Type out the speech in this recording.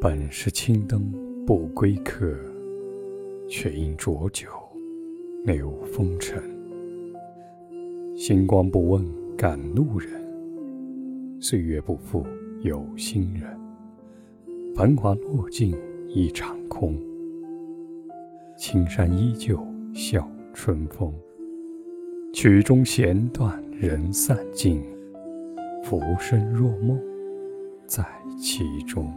本是青灯不归客，却因浊酒留风尘。星光不问赶路人，岁月不负有心人。繁华落尽一场空，青山依旧笑春风。曲终弦断人散尽，浮生若梦，在其中。